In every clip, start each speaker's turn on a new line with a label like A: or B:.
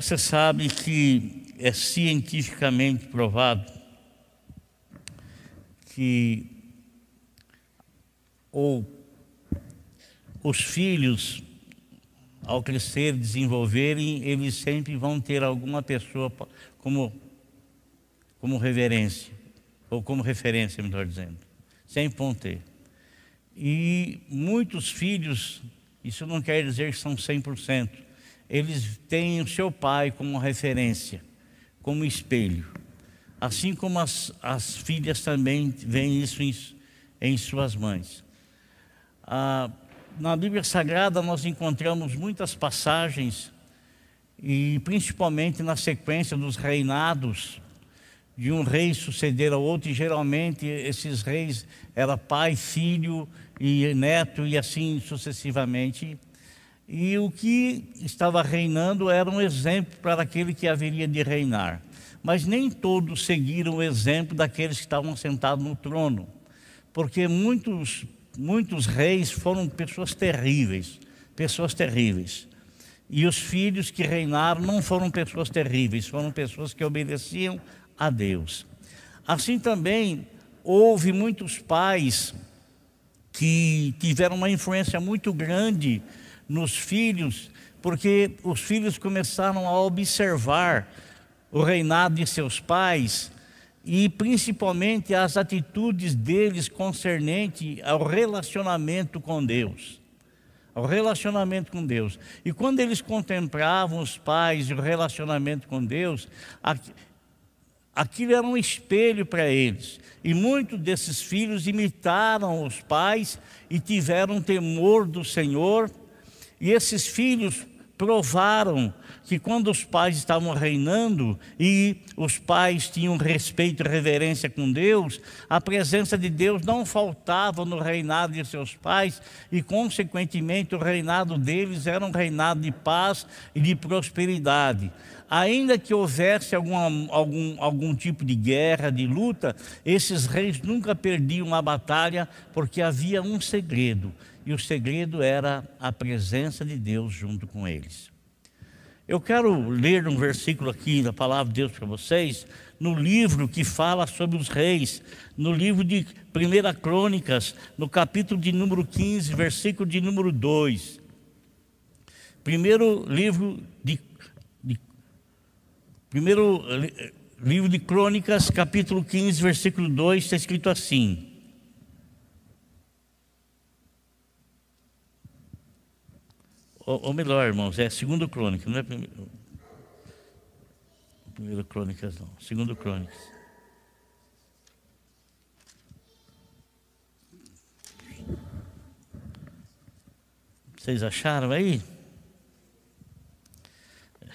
A: Você sabe que é cientificamente provado que ou os filhos, ao crescer, desenvolverem, eles sempre vão ter alguma pessoa como, como reverência, ou como referência, melhor dizendo. Sempre vão ter. E muitos filhos, isso não quer dizer que são 100%, eles têm o seu pai como referência, como espelho. Assim como as, as filhas também veem isso em, em suas mães. Ah, na Bíblia Sagrada nós encontramos muitas passagens, e principalmente na sequência dos reinados, de um rei suceder ao outro, e geralmente esses reis era pai, filho e neto, e assim sucessivamente. E o que estava reinando era um exemplo para aquele que haveria de reinar. Mas nem todos seguiram o exemplo daqueles que estavam sentados no trono, porque muitos, muitos reis foram pessoas terríveis, pessoas terríveis. E os filhos que reinaram não foram pessoas terríveis, foram pessoas que obedeciam a Deus. Assim também houve muitos pais que tiveram uma influência muito grande nos filhos, porque os filhos começaram a observar o reinado de seus pais e principalmente as atitudes deles concernente ao relacionamento com Deus. Ao relacionamento com Deus. E quando eles contemplavam os pais e o relacionamento com Deus, aquilo era um espelho para eles. E muitos desses filhos imitaram os pais e tiveram temor do Senhor e esses filhos provaram que quando os pais estavam reinando e os pais tinham respeito e reverência com Deus, a presença de Deus não faltava no reinado de seus pais e, consequentemente, o reinado deles era um reinado de paz e de prosperidade. Ainda que houvesse alguma, algum, algum tipo de guerra, de luta, esses reis nunca perdiam a batalha porque havia um segredo e o segredo era a presença de Deus junto com eles. Eu quero ler um versículo aqui da palavra de Deus para vocês, no livro que fala sobre os reis, no livro de 1 Crônicas, no capítulo de número 15, versículo de número 2. Primeiro livro de, de primeiro livro de Crônicas, capítulo 15, versículo 2, está escrito assim: Ou, melhor, irmãos, é segundo crônica, não é primeiro, primeiro crônicas, não. Segundo crônicas. Vocês acharam aí?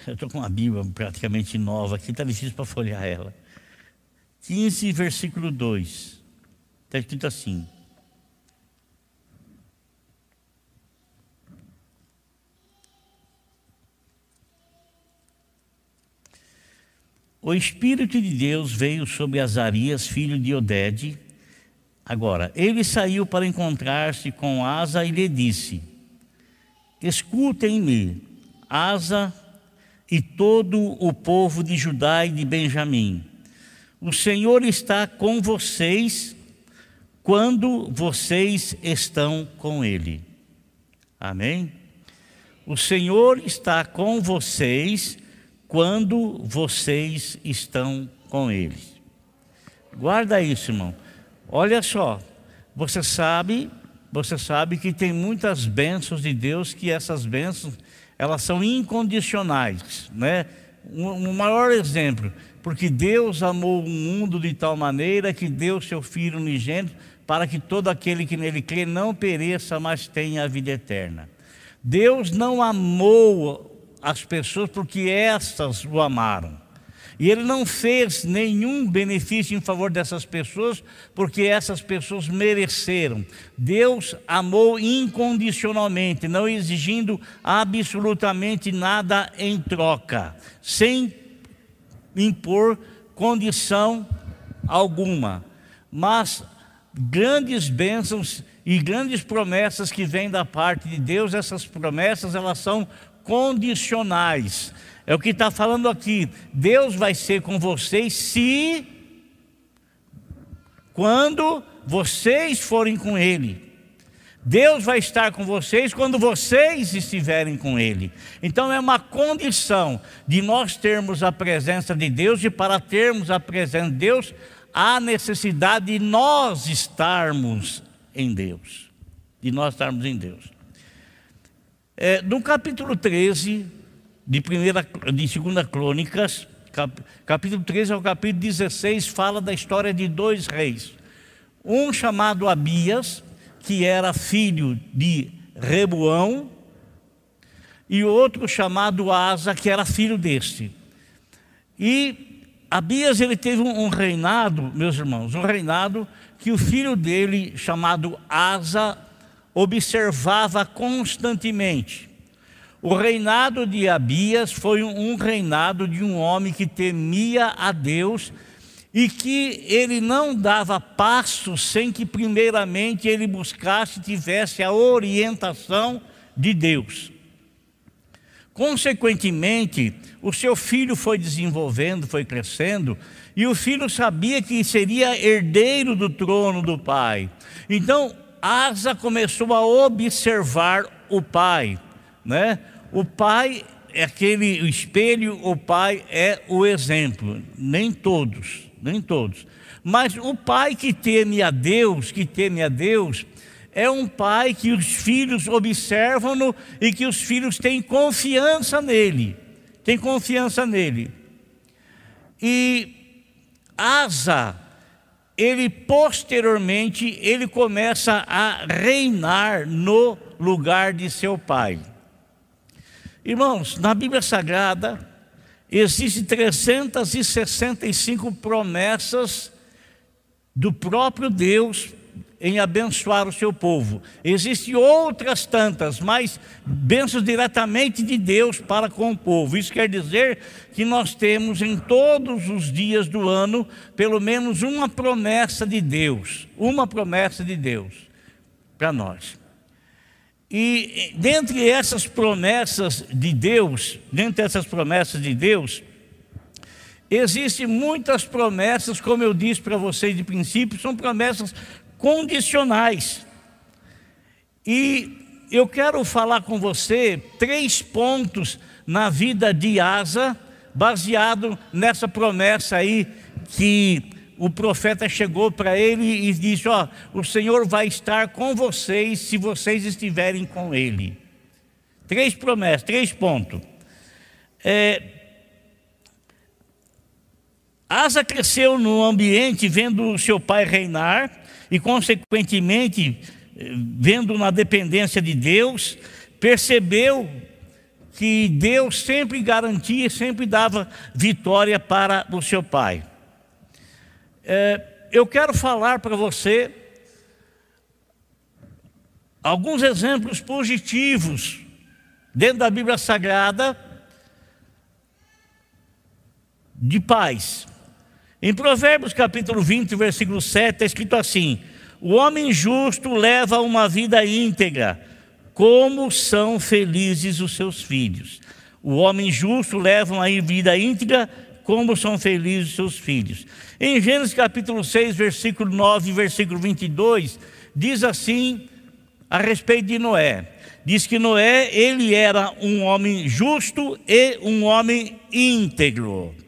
A: Eu estou com uma Bíblia praticamente nova aqui, está difícil para folhear ela. 15, versículo 2. Está escrito assim: O Espírito de Deus veio sobre Azarias, filho de Oded. Agora, ele saiu para encontrar-se com Asa e lhe disse: Escutem-me, Asa e todo o povo de Judá e de Benjamim. O Senhor está com vocês quando vocês estão com Ele. Amém? O Senhor está com vocês quando vocês estão com Ele. Guarda isso, irmão. Olha só, você sabe, você sabe que tem muitas bênçãos de Deus que essas bênçãos elas são incondicionais, né? Um, um maior exemplo, porque Deus amou o mundo de tal maneira que deu seu Filho unigênito para que todo aquele que nele crê não pereça, mas tenha a vida eterna. Deus não amou as pessoas porque essas o amaram. E ele não fez nenhum benefício em favor dessas pessoas, porque essas pessoas mereceram. Deus amou incondicionalmente, não exigindo absolutamente nada em troca, sem impor condição alguma. Mas grandes bênçãos e grandes promessas que vêm da parte de Deus, essas promessas elas são condicionais. É o que está falando aqui. Deus vai ser com vocês se, quando vocês forem com Ele. Deus vai estar com vocês quando vocês estiverem com Ele. Então é uma condição de nós termos a presença de Deus e para termos a presença de Deus, há necessidade de nós estarmos em Deus. De nós estarmos em Deus. É, no capítulo 13 de, primeira, de 2 Crônicas, cap, capítulo 13 ao capítulo 16, fala da história de dois reis. Um chamado Abias, que era filho de Rebuão, e outro chamado Asa, que era filho deste. E Abias ele teve um, reinado, meus irmãos, um reinado que o filho dele, chamado Asa, observava constantemente. O reinado de Abias foi um reinado de um homem que temia a Deus e que ele não dava passo sem que, primeiramente, ele buscasse, tivesse a orientação de Deus. Consequentemente, o seu filho foi desenvolvendo, foi crescendo, e o filho sabia que seria herdeiro do trono do pai. Então, Asa começou a observar o pai, né? O pai é aquele espelho, o pai é o exemplo, nem todos nem todos. Mas o pai que teme a Deus, que teme a Deus, é um pai que os filhos observam-no e que os filhos têm confiança nele. Tem confiança nele. E Asa, ele posteriormente, ele começa a reinar no lugar de seu pai. Irmãos, na Bíblia Sagrada, Existem 365 promessas do próprio Deus em abençoar o seu povo. Existem outras tantas, mas bênçãos diretamente de Deus para com o povo. Isso quer dizer que nós temos em todos os dias do ano pelo menos uma promessa de Deus, uma promessa de Deus para nós. E dentre essas promessas de Deus, dentre essas promessas de Deus, existem muitas promessas, como eu disse para vocês de princípio, são promessas condicionais. E eu quero falar com você três pontos na vida de Asa, baseado nessa promessa aí que o profeta chegou para ele e disse: Ó, o Senhor vai estar com vocês se vocês estiverem com Ele. Três promessas, três pontos. É, Asa cresceu no ambiente vendo seu pai reinar e, consequentemente, vendo na dependência de Deus, percebeu que Deus sempre garantia, sempre dava vitória para o seu pai. É, eu quero falar para você alguns exemplos positivos dentro da Bíblia Sagrada de paz. Em Provérbios capítulo 20, versículo 7, está escrito assim: O homem justo leva uma vida íntegra, como são felizes os seus filhos. O homem justo leva uma vida íntegra, como são felizes os seus filhos. Em Gênesis capítulo 6, versículo 9 e versículo 22, diz assim a respeito de Noé. Diz que Noé, ele era um homem justo e um homem íntegro.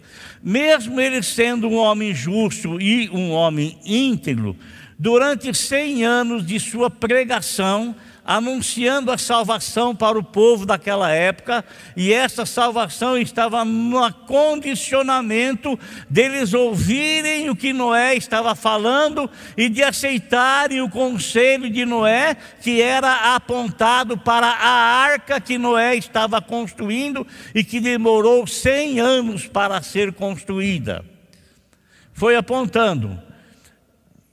A: Mesmo ele sendo um homem justo e um homem íntegro, durante 100 anos de sua pregação, anunciando a salvação para o povo daquela época, e essa salvação estava no condicionamento deles ouvirem o que Noé estava falando e de aceitarem o conselho de Noé, que era apontado para a arca que Noé estava construindo e que demorou 100 anos para ser construída. Foi apontando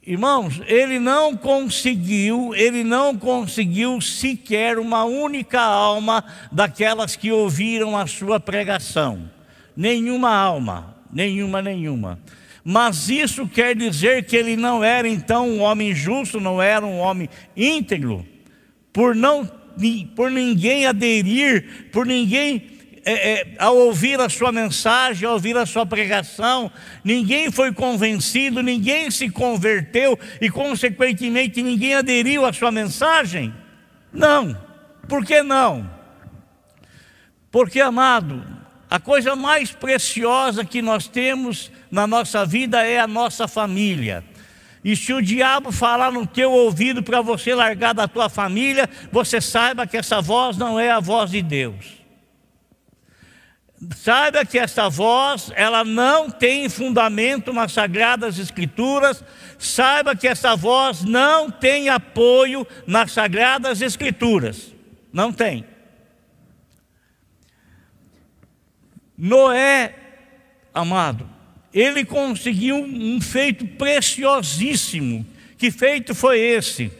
A: Irmãos, ele não conseguiu, ele não conseguiu sequer uma única alma daquelas que ouviram a sua pregação. Nenhuma alma, nenhuma, nenhuma. Mas isso quer dizer que ele não era então um homem justo, não era um homem íntegro, por não por ninguém aderir, por ninguém é, é, ao ouvir a sua mensagem, ao ouvir a sua pregação, ninguém foi convencido, ninguém se converteu e, consequentemente, ninguém aderiu à sua mensagem? Não. Por que não? Porque, amado, a coisa mais preciosa que nós temos na nossa vida é a nossa família. E se o diabo falar no teu ouvido para você largar da tua família, você saiba que essa voz não é a voz de Deus. Saiba que essa voz, ela não tem fundamento nas sagradas escrituras. Saiba que essa voz não tem apoio nas sagradas escrituras. Não tem. Noé, amado, ele conseguiu um feito preciosíssimo. Que feito foi esse?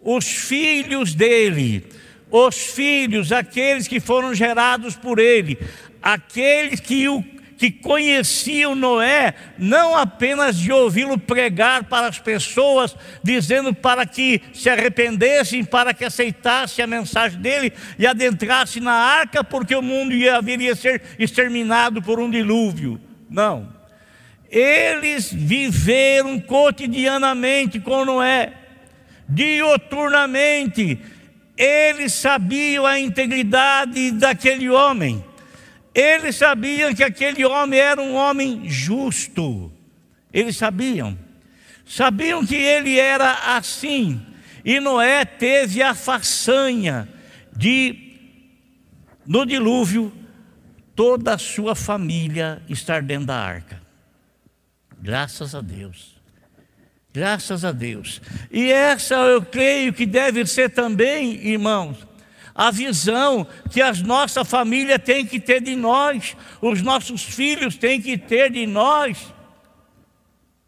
A: Os filhos dele, os filhos, aqueles que foram gerados por ele, aqueles que o que conheciam Noé, não apenas de ouvi-lo pregar para as pessoas, dizendo para que se arrependessem, para que aceitassem a mensagem dele e adentrassem na arca, porque o mundo ia, haveria ser exterminado por um dilúvio. Não. Eles viveram cotidianamente com Noé, dioturnamente. Eles sabiam a integridade daquele homem. Eles sabiam que aquele homem era um homem justo. Eles sabiam. Sabiam que ele era assim. E Noé teve a façanha de, no dilúvio, toda a sua família estar dentro da arca. Graças a Deus. Graças a Deus. E essa eu creio que deve ser também, irmãos, a visão que a nossa família tem que ter de nós, os nossos filhos têm que ter de nós.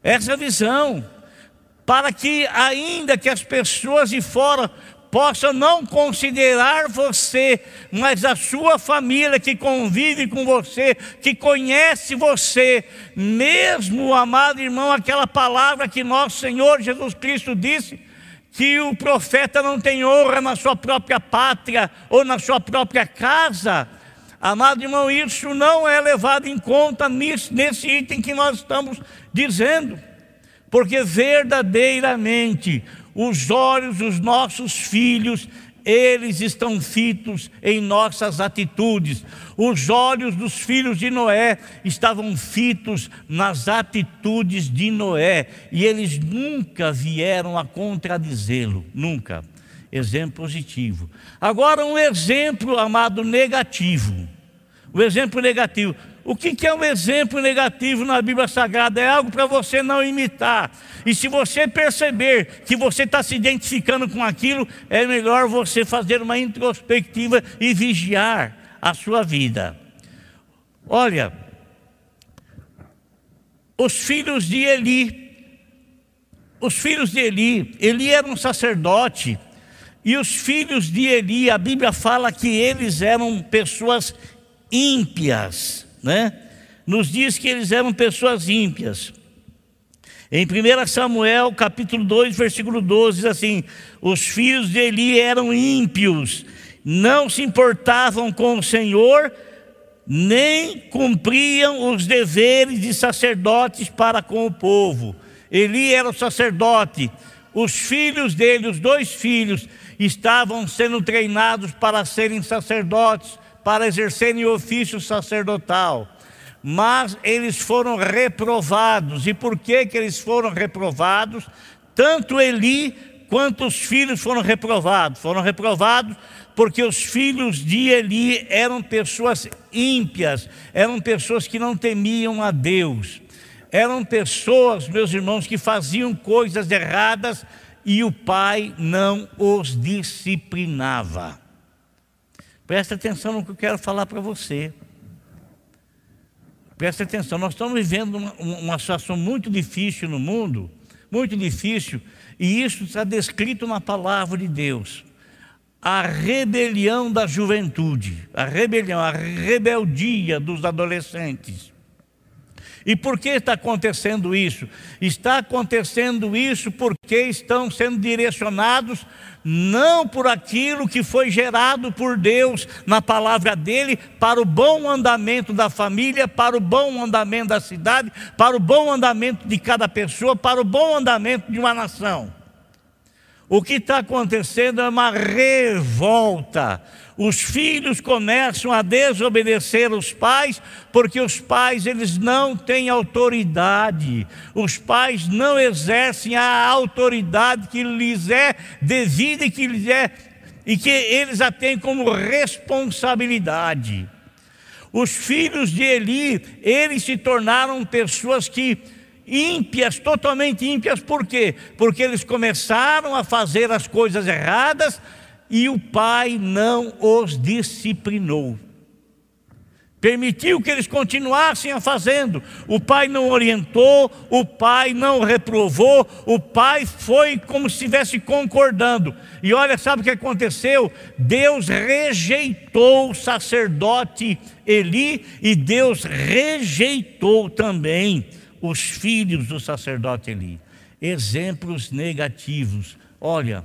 A: Essa visão, para que ainda que as pessoas de fora possa não considerar você, mas a sua família que convive com você, que conhece você, mesmo, amado irmão, aquela palavra que nosso Senhor Jesus Cristo disse, que o profeta não tem honra na sua própria pátria ou na sua própria casa. Amado irmão, isso não é levado em conta nesse item que nós estamos dizendo, porque verdadeiramente os olhos dos nossos filhos, eles estão fitos em nossas atitudes. Os olhos dos filhos de Noé estavam fitos nas atitudes de Noé, e eles nunca vieram a contradizê-lo, nunca. Exemplo positivo. Agora, um exemplo, amado, negativo. O exemplo negativo. O que é um exemplo negativo na Bíblia Sagrada? É algo para você não imitar. E se você perceber que você está se identificando com aquilo, é melhor você fazer uma introspectiva e vigiar a sua vida. Olha, os filhos de Eli, os filhos de Eli, Eli era um sacerdote, e os filhos de Eli, a Bíblia fala que eles eram pessoas ímpias né? nos diz que eles eram pessoas ímpias. Em 1 Samuel, capítulo 2, versículo 12, diz assim: Os filhos de Eli eram ímpios, não se importavam com o Senhor, nem cumpriam os deveres de sacerdotes para com o povo. Eli era o sacerdote, os filhos dele, os dois filhos, estavam sendo treinados para serem sacerdotes para exercerem o ofício sacerdotal. Mas eles foram reprovados. E por que, que eles foram reprovados? Tanto Eli quanto os filhos foram reprovados. Foram reprovados porque os filhos de Eli eram pessoas ímpias, eram pessoas que não temiam a Deus, eram pessoas, meus irmãos, que faziam coisas erradas e o pai não os disciplinava. Preste atenção no que eu quero falar para você. Preste atenção, nós estamos vivendo uma, uma situação muito difícil no mundo, muito difícil, e isso está descrito na palavra de Deus. A rebelião da juventude, a rebelião, a rebeldia dos adolescentes. E por que está acontecendo isso? Está acontecendo isso porque estão sendo direcionados não por aquilo que foi gerado por Deus na palavra dele, para o bom andamento da família, para o bom andamento da cidade, para o bom andamento de cada pessoa, para o bom andamento de uma nação. O que está acontecendo é uma revolta. Os filhos começam a desobedecer os pais, porque os pais eles não têm autoridade. Os pais não exercem a autoridade que lhes é devida e que lhes é e que eles a têm como responsabilidade. Os filhos de Eli, eles se tornaram pessoas que ímpias, totalmente ímpias, por quê? Porque eles começaram a fazer as coisas erradas e o pai não os disciplinou. Permitiu que eles continuassem a fazendo. O pai não orientou, o pai não reprovou, o pai foi como se estivesse concordando. E olha, sabe o que aconteceu? Deus rejeitou o sacerdote Eli e Deus rejeitou também os filhos do sacerdote Eli. Exemplos negativos. Olha,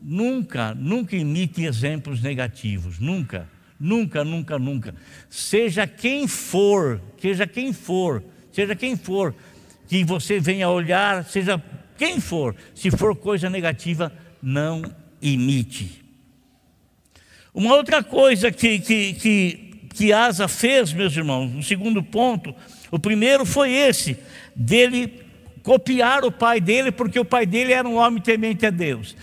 A: nunca, nunca imite exemplos negativos, nunca, nunca, nunca, nunca. Seja quem for, seja quem for, seja quem for, que você venha olhar, seja quem for, se for coisa negativa, não imite. Uma outra coisa que, que, que, que Asa fez, meus irmãos, um segundo ponto, o primeiro foi esse, dele copiar o pai dele, porque o pai dele era um homem temente a Deus.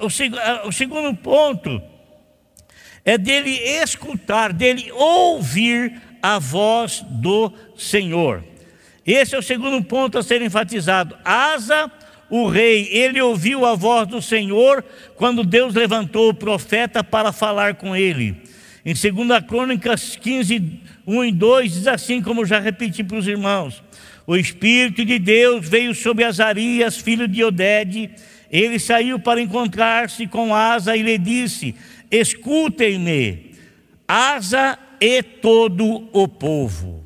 A: O, segundo ponto é dele escutar, dele ouvir a voz do Senhor. Esse é o segundo ponto a ser enfatizado. Asa, o rei, ele ouviu a voz do Senhor quando Deus levantou o profeta para falar com ele. Em 2 Crônicas 15, 1 e 2 diz assim, como já repeti para os irmãos: O Espírito de Deus veio sobre Azarias, filho de Odede. Ele saiu para encontrar-se com Asa e lhe disse: Escutem-me, Asa e todo o povo.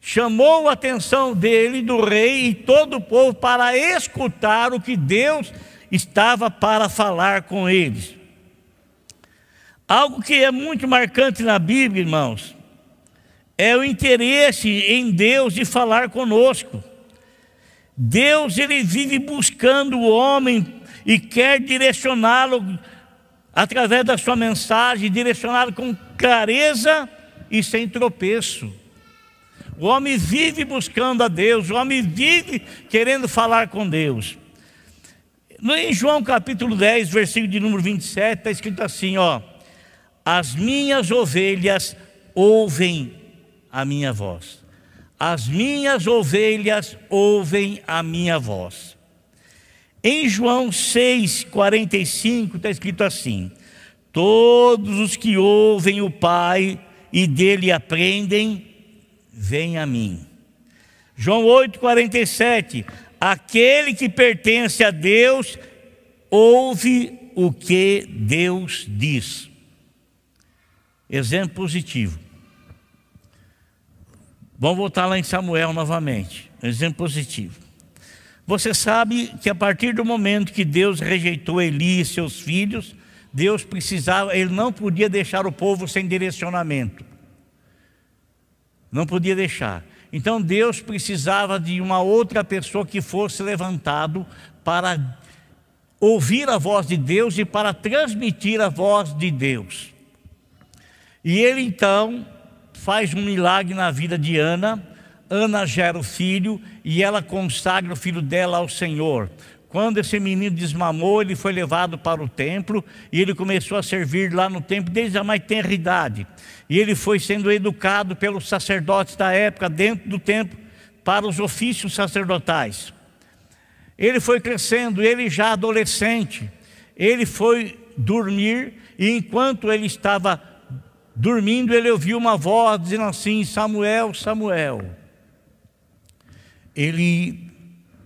A: Chamou a atenção dele, do rei e todo o povo, para escutar o que Deus estava para falar com eles. Algo que é muito marcante na Bíblia, irmãos, é o interesse em Deus de falar conosco. Deus ele vive buscando o homem e quer direcioná-lo através da sua mensagem, direcioná-lo com clareza e sem tropeço. O homem vive buscando a Deus, o homem vive querendo falar com Deus. Em João capítulo 10, versículo de número 27, está escrito assim: ó, as minhas ovelhas ouvem a minha voz. As minhas ovelhas ouvem a minha voz. Em João 6,45 está escrito assim: Todos os que ouvem o Pai e dele aprendem, vêm a mim. João 8,47: Aquele que pertence a Deus ouve o que Deus diz. Exemplo positivo. Vamos voltar lá em Samuel novamente. Exemplo positivo. Você sabe que a partir do momento que Deus rejeitou Eli e seus filhos, Deus precisava, ele não podia deixar o povo sem direcionamento. Não podia deixar. Então Deus precisava de uma outra pessoa que fosse levantado para ouvir a voz de Deus e para transmitir a voz de Deus. E ele então faz um milagre na vida de Ana. Ana gera o filho e ela consagra o filho dela ao Senhor. Quando esse menino desmamou, ele foi levado para o templo e ele começou a servir lá no templo desde a mais tenra idade. E ele foi sendo educado pelos sacerdotes da época dentro do templo para os ofícios sacerdotais. Ele foi crescendo, ele já adolescente, ele foi dormir e enquanto ele estava Dormindo, ele ouviu uma voz dizendo assim: Samuel, Samuel. Ele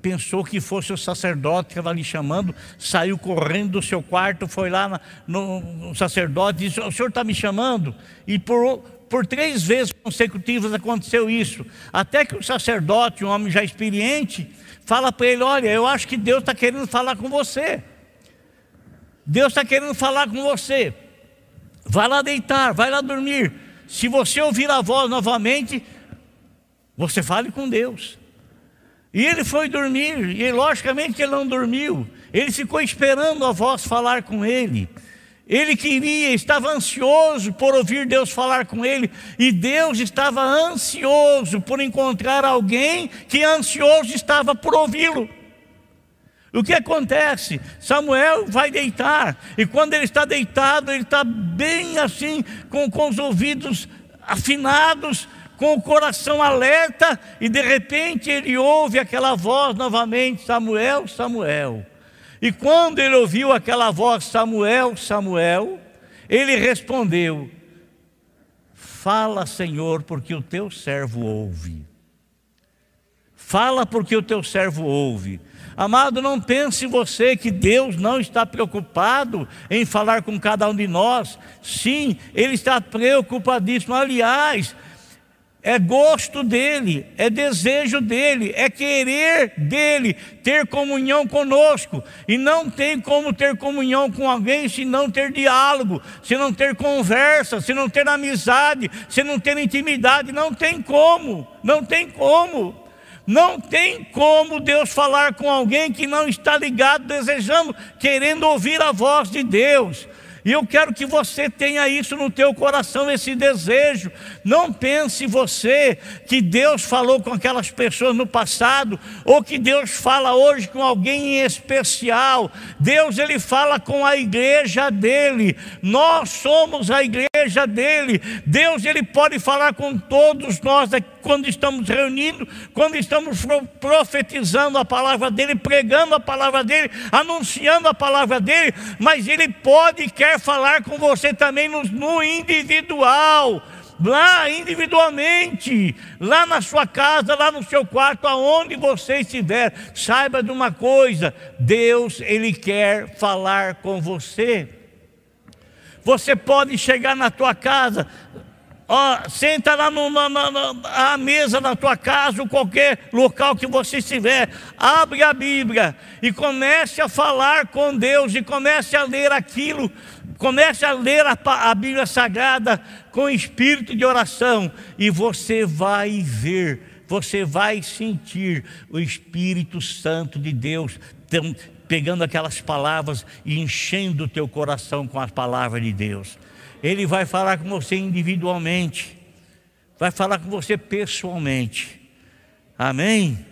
A: pensou que fosse o sacerdote que estava lhe chamando, saiu correndo do seu quarto, foi lá no, no sacerdote e disse: O senhor está me chamando? E por, por três vezes consecutivas aconteceu isso. Até que o sacerdote, um homem já experiente, fala para ele: Olha, eu acho que Deus está querendo falar com você. Deus está querendo falar com você. Vai lá deitar, vai lá dormir. Se você ouvir a voz novamente, você fale com Deus. E ele foi dormir, e logicamente ele não dormiu. Ele ficou esperando a voz falar com ele. Ele queria, estava ansioso por ouvir Deus falar com ele, e Deus estava ansioso por encontrar alguém que ansioso estava por ouvi-lo. O que acontece? Samuel vai deitar, e quando ele está deitado, ele está bem assim, com, com os ouvidos afinados, com o coração alerta, e de repente ele ouve aquela voz novamente: Samuel, Samuel. E quando ele ouviu aquela voz, Samuel, Samuel, ele respondeu: Fala, Senhor, porque o teu servo ouve. Fala porque o teu servo ouve. Amado, não pense você que Deus não está preocupado em falar com cada um de nós. Sim, Ele está preocupadíssimo. Aliás, é gosto dele, é desejo dele, é querer dele ter comunhão conosco. E não tem como ter comunhão com alguém se não ter diálogo, se não ter conversa, se não ter amizade, se não ter intimidade. Não tem como, não tem como. Não tem como Deus falar com alguém que não está ligado, desejando, querendo ouvir a voz de Deus. E eu quero que você tenha isso no teu coração, esse desejo. Não pense você que Deus falou com aquelas pessoas no passado, ou que Deus fala hoje com alguém em especial. Deus ele fala com a igreja dele. Nós somos a igreja dele. Deus ele pode falar com todos nós quando estamos reunidos, quando estamos profetizando a palavra dele, pregando a palavra dele, anunciando a palavra dele, mas ele pode e quer falar com você também no, no individual lá individualmente, lá na sua casa, lá no seu quarto, aonde você estiver, saiba de uma coisa: Deus, Ele quer falar com você. Você pode chegar na tua casa, ó, senta lá na, na, na, mesa da tua casa, ou qualquer local que você estiver, abre a Bíblia e comece a falar com Deus e comece a ler aquilo, comece a ler a, a Bíblia Sagrada com espírito de oração e você vai ver, você vai sentir o Espírito Santo de Deus pegando aquelas palavras e enchendo o teu coração com as palavras de Deus. Ele vai falar com você individualmente, vai falar com você pessoalmente. Amém?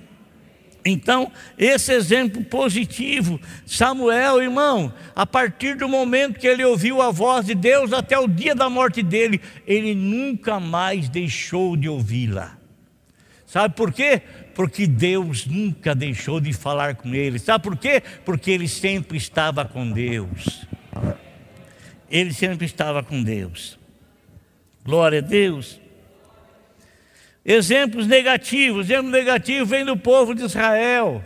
A: Então, esse exemplo positivo, Samuel, irmão, a partir do momento que ele ouviu a voz de Deus até o dia da morte dele, ele nunca mais deixou de ouvi-la. Sabe por quê? Porque Deus nunca deixou de falar com ele. Sabe por quê? Porque ele sempre estava com Deus ele sempre estava com Deus. Glória a Deus. Exemplos negativos, exemplo negativo vem do povo de Israel.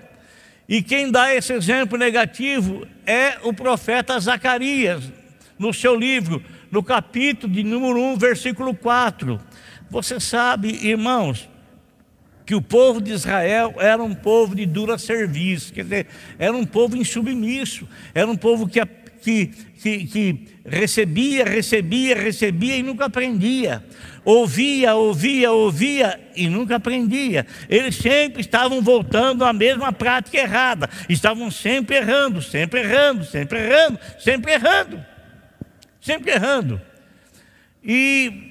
A: E quem dá esse exemplo negativo é o profeta Zacarias, no seu livro, no capítulo de número 1, versículo 4. Você sabe, irmãos, que o povo de Israel era um povo de dura serviço, quer dizer, era um povo insubmisso, era um povo que, que, que, que recebia, recebia, recebia e nunca aprendia. Ouvia, ouvia, ouvia e nunca aprendia. Eles sempre estavam voltando à mesma prática errada. Estavam sempre errando, sempre errando, sempre errando, sempre errando. Sempre errando. E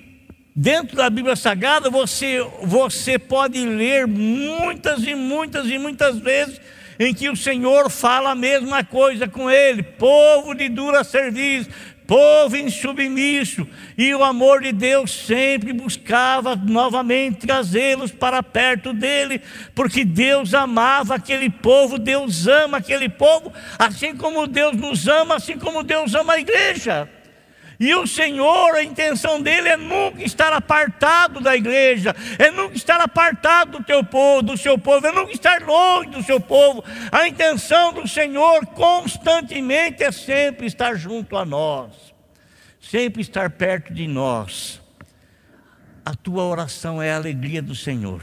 A: dentro da Bíblia Sagrada você, você pode ler muitas e muitas e muitas vezes em que o Senhor fala a mesma coisa com ele, povo de dura serviço, povo insubmisso, e o amor de Deus sempre buscava novamente trazê-los para perto dele, porque Deus amava aquele povo, Deus ama aquele povo, assim como Deus nos ama, assim como Deus ama a igreja. E o Senhor, a intenção dele é nunca estar apartado da igreja, é nunca estar apartado do teu povo, do seu povo, é nunca estar longe do seu povo. A intenção do Senhor constantemente é sempre estar junto a nós, sempre estar perto de nós. a tua oração é a alegria do Senhor.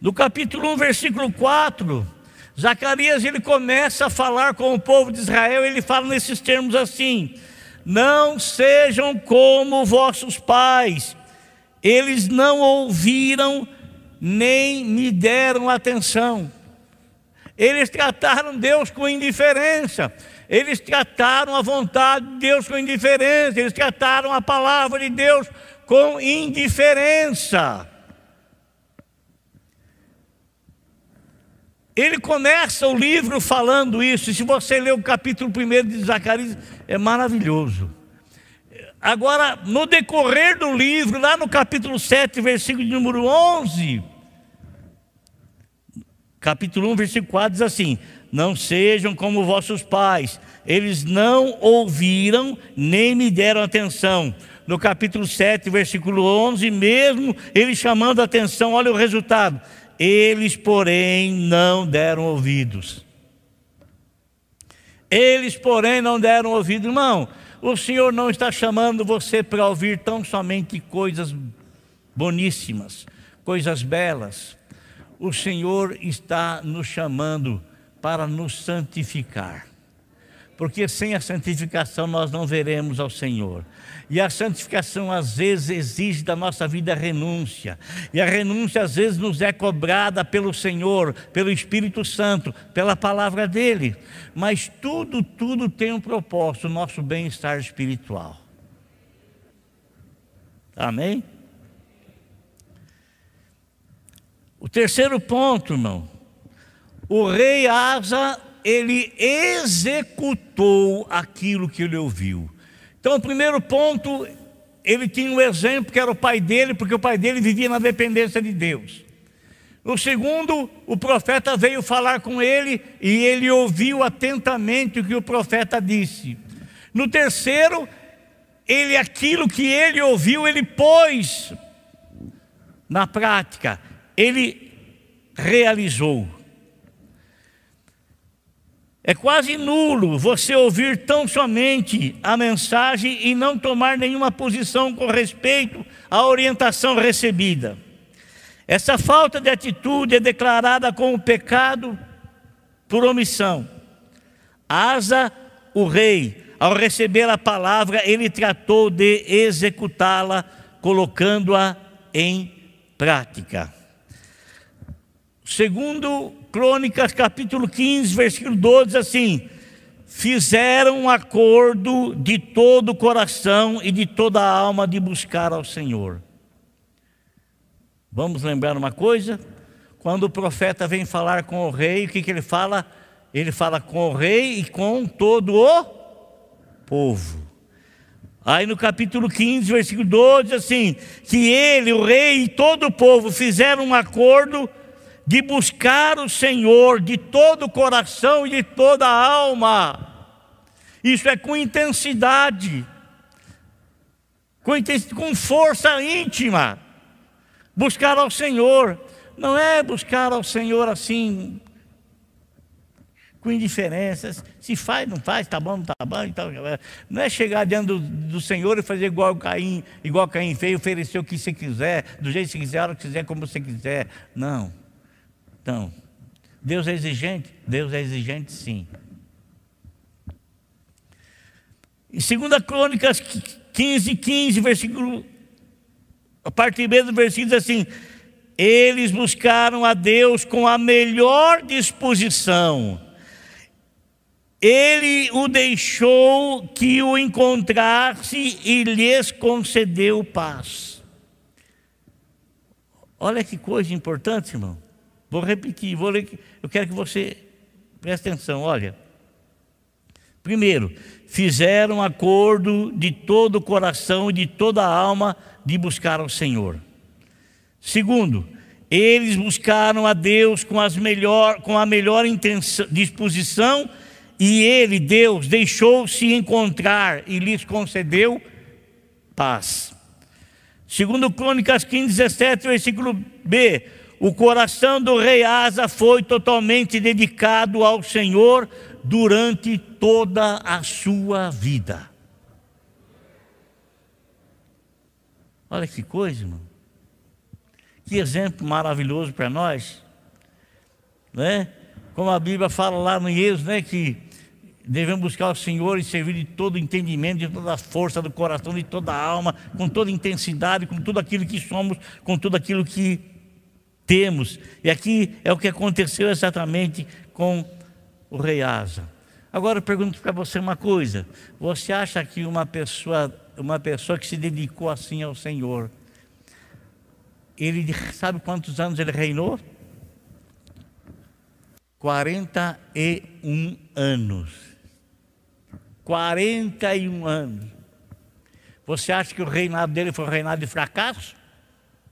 A: No capítulo 1, versículo 4, Zacarias ele começa a falar com o povo de Israel, ele fala nesses termos assim: Não sejam como vossos pais, eles não ouviram nem me deram atenção. Eles trataram Deus com indiferença. Eles trataram a vontade de Deus com indiferença. Eles trataram a palavra de Deus com indiferença. Ele começa o livro falando isso, e se você ler o capítulo 1 de Zacarias, é maravilhoso. Agora, no decorrer do livro, lá no capítulo 7, versículo de número 11, capítulo 1, versículo 4 diz assim: Não sejam como vossos pais, eles não ouviram nem me deram atenção. No capítulo 7, versículo 11, mesmo ele chamando a atenção, olha o resultado eles, porém, não deram ouvidos. Eles, porém, não deram ouvido. Irmão, o Senhor não está chamando você para ouvir tão somente coisas boníssimas, coisas belas. O Senhor está nos chamando para nos santificar porque sem a santificação nós não veremos ao Senhor. E a santificação às vezes exige da nossa vida renúncia, e a renúncia às vezes nos é cobrada pelo Senhor, pelo Espírito Santo, pela palavra dele. Mas tudo, tudo tem um propósito, o nosso bem-estar espiritual. Amém? O terceiro ponto, irmão. O rei Asa ele executou aquilo que ele ouviu. Então, o primeiro ponto, ele tinha um exemplo que era o pai dele, porque o pai dele vivia na dependência de Deus. No segundo, o profeta veio falar com ele e ele ouviu atentamente o que o profeta disse. No terceiro, ele aquilo que ele ouviu, ele pôs na prática, ele realizou. É quase nulo você ouvir tão somente a mensagem e não tomar nenhuma posição com respeito à orientação recebida. Essa falta de atitude é declarada como pecado por omissão. Asa, o rei, ao receber a palavra, ele tratou de executá-la, colocando-a em prática. Segundo Crônicas, capítulo 15, versículo 12, assim: Fizeram um acordo de todo o coração e de toda a alma de buscar ao Senhor. Vamos lembrar uma coisa? Quando o profeta vem falar com o rei, o que, que ele fala? Ele fala com o rei e com todo o povo. Aí no capítulo 15, versículo 12, assim: que ele, o rei e todo o povo fizeram um acordo de buscar o Senhor de todo o coração e de toda a alma. Isso é com intensidade, com, com força íntima. Buscar ao Senhor, não é buscar ao Senhor assim, com indiferença, se faz, não faz, tá bom, não tá bom, então, não é chegar diante do, do, Senhor e fazer igual Caim, igual Caim fez, oferecer o que você quiser, do jeito que você quiser, a hora que quiser, como você quiser, não. Então, Deus é exigente? Deus é exigente sim. Em 2 Crônicas 15, 15, versículo, a parte B do versículo diz assim: Eles buscaram a Deus com a melhor disposição. Ele o deixou que o encontrasse e lhes concedeu paz. Olha que coisa importante, irmão. Vou repetir, vou ler, eu quero que você preste atenção. Olha, primeiro, fizeram acordo de todo o coração e de toda a alma de buscar ao Senhor. Segundo, eles buscaram a Deus com, as melhor, com a melhor intenção, disposição e Ele, Deus, deixou-se encontrar e lhes concedeu paz. Segundo Crônicas 15, 17, versículo B, o coração do rei Asa foi totalmente dedicado ao Senhor durante toda a sua vida. Olha que coisa, irmão. Que exemplo maravilhoso para nós. Né? Como a Bíblia fala lá no Êxodo, né, que devemos buscar o Senhor e servir de todo entendimento, de toda a força do coração, de toda a alma, com toda intensidade, com tudo aquilo que somos, com tudo aquilo que temos. E aqui é o que aconteceu exatamente com o rei Asa. Agora eu pergunto para você uma coisa: você acha que uma pessoa, uma pessoa que se dedicou assim ao Senhor, ele sabe quantos anos ele reinou? 41 anos. 41 anos. Você acha que o reinado dele foi um reinado de fracasso?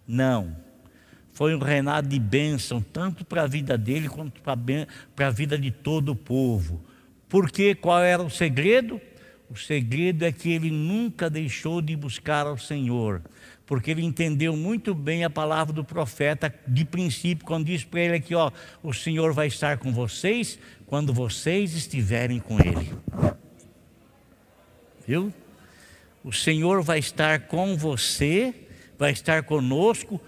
A: Não. Foi um reinado de bênção, tanto para a vida dele quanto para a vida de todo o povo. Porque qual era o segredo? O segredo é que ele nunca deixou de buscar ao Senhor porque ele entendeu muito bem a palavra do profeta de princípio, quando diz para ele aqui, ó, o Senhor vai estar com vocês quando vocês estiverem com ele. Viu? O Senhor vai estar com você, vai estar conosco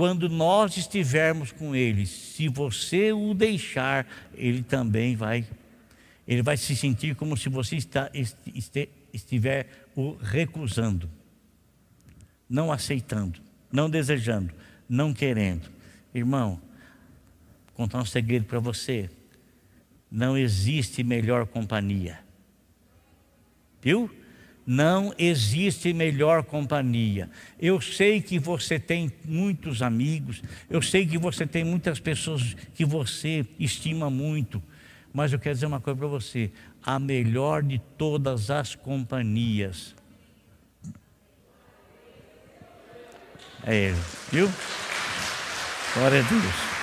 A: quando nós estivermos com ele. Se você o deixar, ele também vai ele vai se sentir como se você está, estiver o recusando não aceitando, não desejando, não querendo. Irmão, vou contar um segredo para você. Não existe melhor companhia. Viu? Não existe melhor companhia. Eu sei que você tem muitos amigos, eu sei que você tem muitas pessoas que você estima muito, mas eu quero dizer uma coisa para você: a melhor de todas as companhias É Ele, viu? Glória a Deus.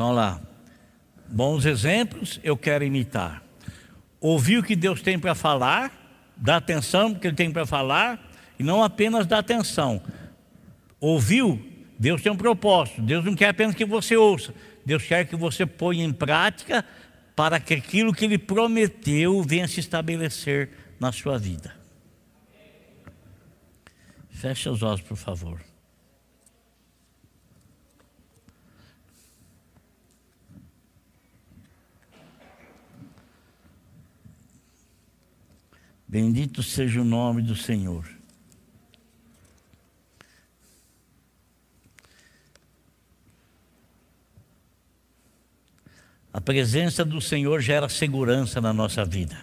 A: Então lá, bons exemplos eu quero imitar. Ouvir o que Deus tem para falar, dar atenção porque Ele tem para falar, e não apenas dar atenção. Ouviu, Deus tem um propósito. Deus não quer apenas que você ouça. Deus quer que você ponha em prática para que aquilo que Ele prometeu venha se estabelecer na sua vida. Feche os olhos, por favor. Bendito seja o nome do Senhor. A presença do Senhor gera segurança na nossa vida.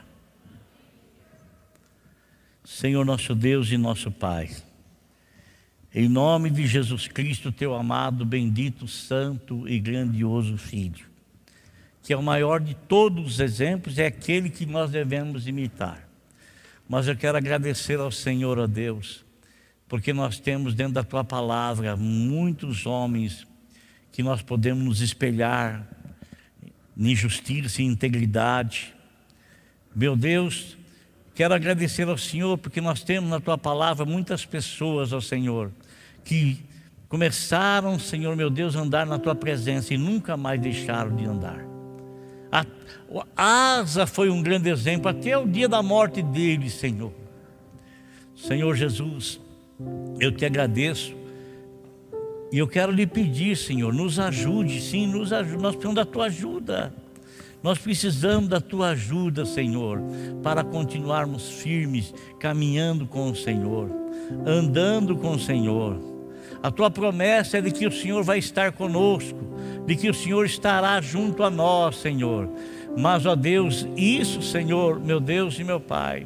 A: Senhor nosso Deus e nosso Pai, em nome de Jesus Cristo, teu amado, bendito, santo e grandioso Filho, que é o maior de todos os exemplos, é aquele que nós devemos imitar. Mas eu quero agradecer ao Senhor, ó Deus, porque nós temos dentro da tua palavra muitos homens que nós podemos nos espelhar, em justiça e integridade. Meu Deus, quero agradecer ao Senhor porque nós temos na tua palavra muitas pessoas, ó Senhor, que começaram, Senhor meu Deus, a andar na tua presença e nunca mais deixaram de andar. Asa foi um grande exemplo até o dia da morte dele, Senhor. Senhor Jesus, eu te agradeço e eu quero lhe pedir, Senhor, nos ajude, sim, nos ajude. Nós precisamos da tua ajuda. Nós precisamos da tua ajuda, Senhor, para continuarmos firmes, caminhando com o Senhor, andando com o Senhor. A tua promessa é de que o Senhor vai estar conosco, de que o Senhor estará junto a nós, Senhor. Mas, ó Deus, isso, Senhor, meu Deus e meu Pai,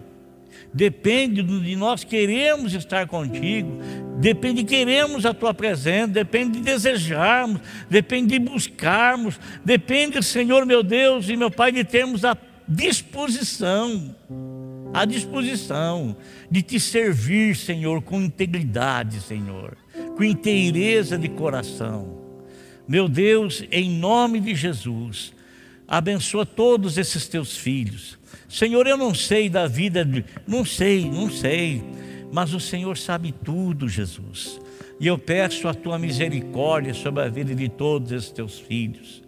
A: depende de nós queremos estar contigo, depende de queremos a tua presença, depende de desejarmos, depende de buscarmos, depende, Senhor meu Deus e meu Pai, de termos a disposição, a disposição de te servir, Senhor, com integridade, Senhor, com inteireza de coração. Meu Deus, em nome de Jesus, Abençoa todos esses teus filhos. Senhor, eu não sei da vida, não sei, não sei, mas o Senhor sabe tudo, Jesus. E eu peço a tua misericórdia sobre a vida de todos esses teus filhos.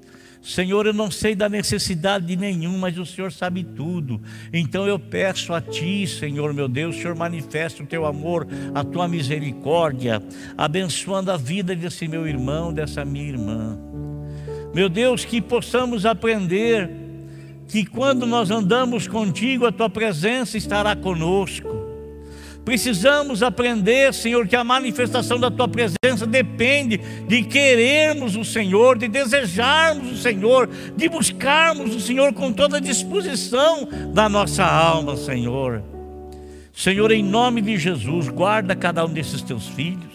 A: Senhor, eu não sei da necessidade de nenhum, mas o Senhor sabe tudo. Então eu peço a Ti, Senhor meu Deus, Senhor manifesta o Teu amor, a Tua misericórdia, abençoando a vida desse meu irmão, dessa minha irmã. Meu Deus, que possamos aprender que quando nós andamos contigo, a Tua presença estará conosco Precisamos aprender, Senhor, que a manifestação da tua presença depende de querermos o Senhor, de desejarmos o Senhor, de buscarmos o Senhor com toda a disposição da nossa alma, Senhor. Senhor, em nome de Jesus, guarda cada um desses teus filhos.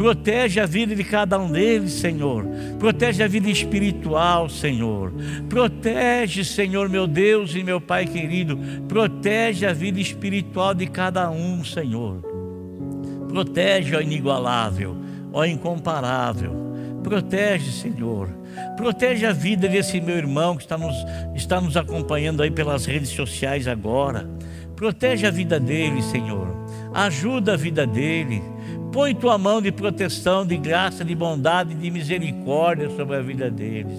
A: Protege a vida de cada um deles, Senhor. Protege a vida espiritual, Senhor. Protege, Senhor, meu Deus e meu Pai querido. Protege a vida espiritual de cada um, Senhor. Protege, ó inigualável, ó incomparável. Protege, Senhor. Protege a vida desse meu irmão que está nos, está nos acompanhando aí pelas redes sociais agora. Protege a vida dele, Senhor. Ajuda a vida dele. Põe tua mão de proteção, de graça, de bondade, de misericórdia sobre a vida deles.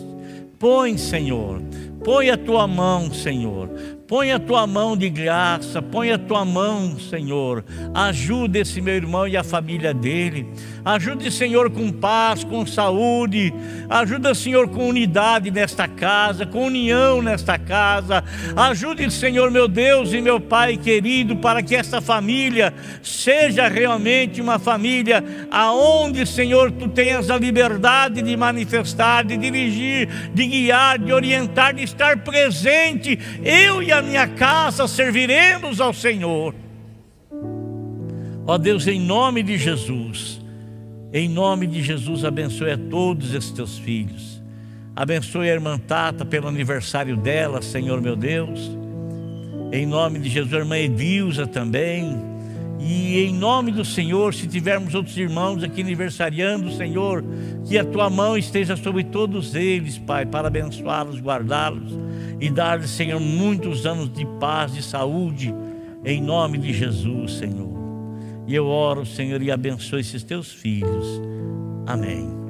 A: Põe, Senhor, põe a tua mão, Senhor. Põe a tua mão de graça, põe a tua mão, Senhor. Ajuda esse meu irmão e a família dele. Ajude, Senhor, com paz, com saúde. Ajuda, Senhor, com unidade nesta casa, com união nesta casa. Ajude, Senhor, meu Deus e meu Pai querido, para que esta família seja realmente uma família aonde, Senhor, tu tenhas a liberdade de manifestar, de dirigir, de guiar, de orientar, de estar presente. Eu e a minha casa serviremos ao Senhor. Ó Deus, em nome de Jesus. Em nome de Jesus, abençoe a todos esses teus filhos. Abençoe a irmã Tata pelo aniversário dela, Senhor meu Deus. Em nome de Jesus, a irmã Edilza também. E em nome do Senhor, se tivermos outros irmãos aqui aniversariando, Senhor, que a tua mão esteja sobre todos eles, Pai, para abençoá-los, guardá-los e dar-lhes, Senhor, muitos anos de paz, de saúde, em nome de Jesus, Senhor. E eu oro, Senhor, e abençoe esses teus filhos. Amém.